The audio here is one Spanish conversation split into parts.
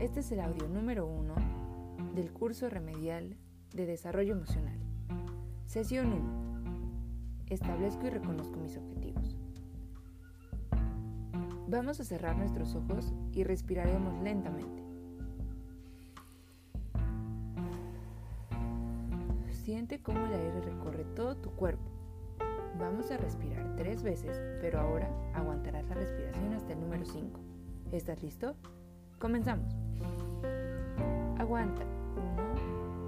Este es el audio número uno del curso remedial de desarrollo emocional. Sesión 1. Establezco y reconozco mis objetivos. Vamos a cerrar nuestros ojos y respiraremos lentamente. Siente cómo el aire recorre todo tu cuerpo. Vamos a respirar tres veces, pero ahora aguantarás la respiración hasta el número 5. ¿Estás listo? Comenzamos. Aguanta.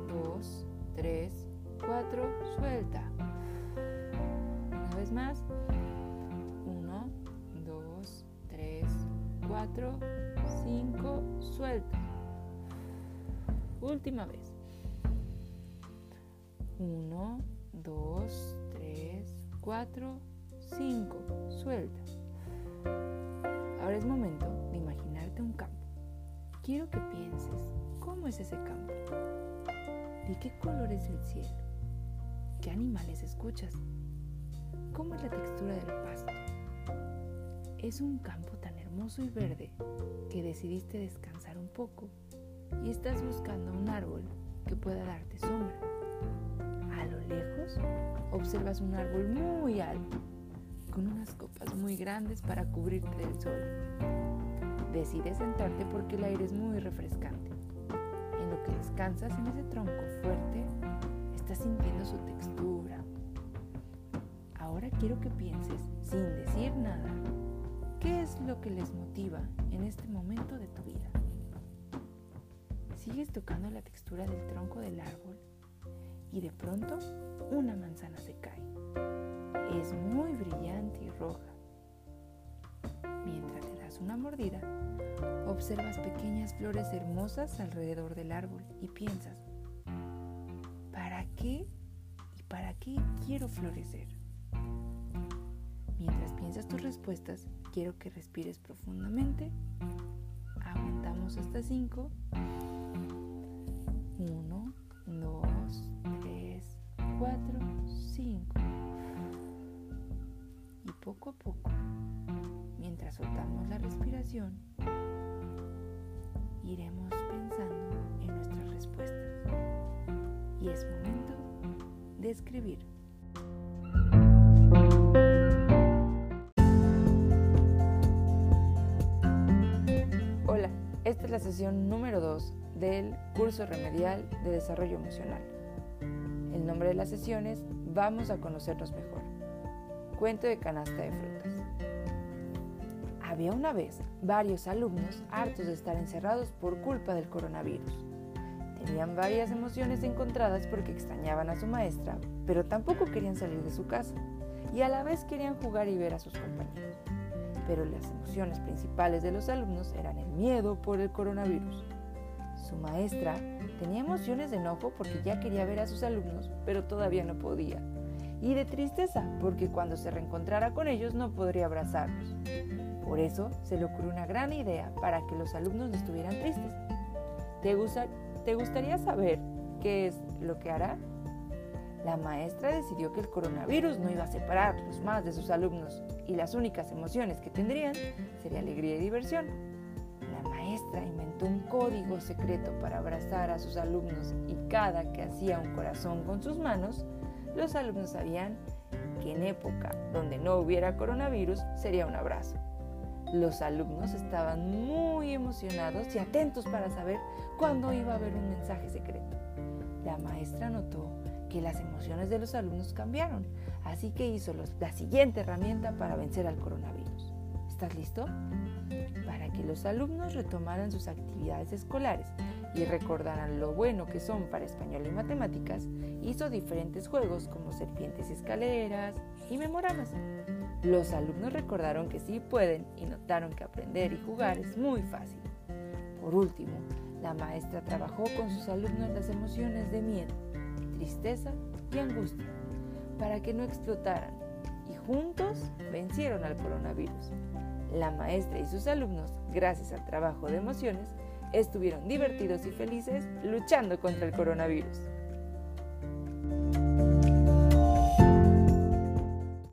1, 2, 3, 4, suelta. Una vez más. 1, 2, 3, 4, 5, suelta. Última vez. 1, 2, 3, 4, 5, suelta. Ahora es momento de imaginarte un campo. Quiero que pienses, ¿cómo es ese campo? ¿De qué color es el cielo? ¿Qué animales escuchas? ¿Cómo es la textura del pasto? Es un campo tan hermoso y verde que decidiste descansar un poco y estás buscando un árbol que pueda darte sombra. A lo lejos observas un árbol muy alto, con unas copas muy grandes para cubrirte del sol. Decides sentarte porque el aire es muy refrescante. Que descansas en ese tronco fuerte, estás sintiendo su textura. Ahora quiero que pienses, sin decir nada, qué es lo que les motiva en este momento de tu vida. Sigues tocando la textura del tronco del árbol y de pronto una manzana se cae. Es muy brillante y roja una mordida, observas pequeñas flores hermosas alrededor del árbol y piensas, ¿para qué y para qué quiero florecer? Mientras piensas tus respuestas, quiero que respires profundamente. Aguantamos hasta 5. 1, 2, 3, 4, 5. Y poco a poco mientras la respiración, iremos pensando en nuestras respuestas. Y es momento de escribir. Hola, esta es la sesión número 2 del curso remedial de desarrollo emocional. El nombre de la sesión es Vamos a conocernos mejor. Cuento de canasta de frutas. Había una vez varios alumnos hartos de estar encerrados por culpa del coronavirus. Tenían varias emociones encontradas porque extrañaban a su maestra, pero tampoco querían salir de su casa y a la vez querían jugar y ver a sus compañeros. Pero las emociones principales de los alumnos eran el miedo por el coronavirus. Su maestra tenía emociones de enojo porque ya quería ver a sus alumnos, pero todavía no podía. Y de tristeza porque cuando se reencontrara con ellos no podría abrazarlos. Por eso se le ocurrió una gran idea para que los alumnos no estuvieran tristes. ¿Te, ¿Te gustaría saber qué es lo que hará? La maestra decidió que el coronavirus no iba a separarlos más de sus alumnos y las únicas emociones que tendrían sería alegría y diversión. La maestra inventó un código secreto para abrazar a sus alumnos y cada que hacía un corazón con sus manos, los alumnos sabían que en época donde no hubiera coronavirus sería un abrazo. Los alumnos estaban muy emocionados y atentos para saber cuándo iba a haber un mensaje secreto. La maestra notó que las emociones de los alumnos cambiaron, así que hizo la siguiente herramienta para vencer al coronavirus. ¿Estás listo? Para que los alumnos retomaran sus actividades escolares y recordaran lo bueno que son para español y matemáticas, hizo diferentes juegos como serpientes y escaleras y memoramas. Los alumnos recordaron que sí pueden y notaron que aprender y jugar es muy fácil. Por último, la maestra trabajó con sus alumnos las emociones de miedo, tristeza y angustia para que no explotaran y juntos vencieron al coronavirus. La maestra y sus alumnos, gracias al trabajo de emociones, estuvieron divertidos y felices luchando contra el coronavirus.